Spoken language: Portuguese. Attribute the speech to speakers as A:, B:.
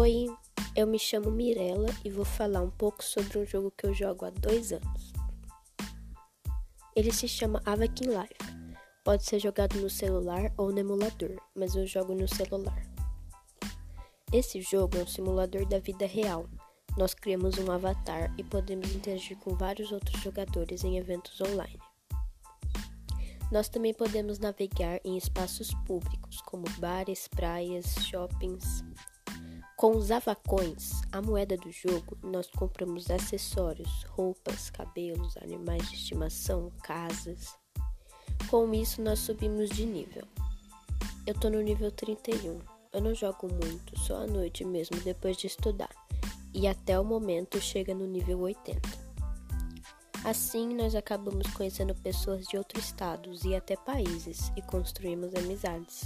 A: Oi, eu me chamo Mirella e vou falar um pouco sobre um jogo que eu jogo há dois anos. Ele se chama Avakin Life. Pode ser jogado no celular ou no emulador, mas eu jogo no celular. Esse jogo é um simulador da vida real. Nós criamos um avatar e podemos interagir com vários outros jogadores em eventos online. Nós também podemos navegar em espaços públicos, como bares, praias, shoppings. Com os avacões, a moeda do jogo, nós compramos acessórios, roupas, cabelos, animais de estimação, casas. Com isso, nós subimos de nível. Eu tô no nível 31. Eu não jogo muito, só à noite mesmo, depois de estudar. E até o momento chega no nível 80. Assim, nós acabamos conhecendo pessoas de outros estados e até países e construímos amizades.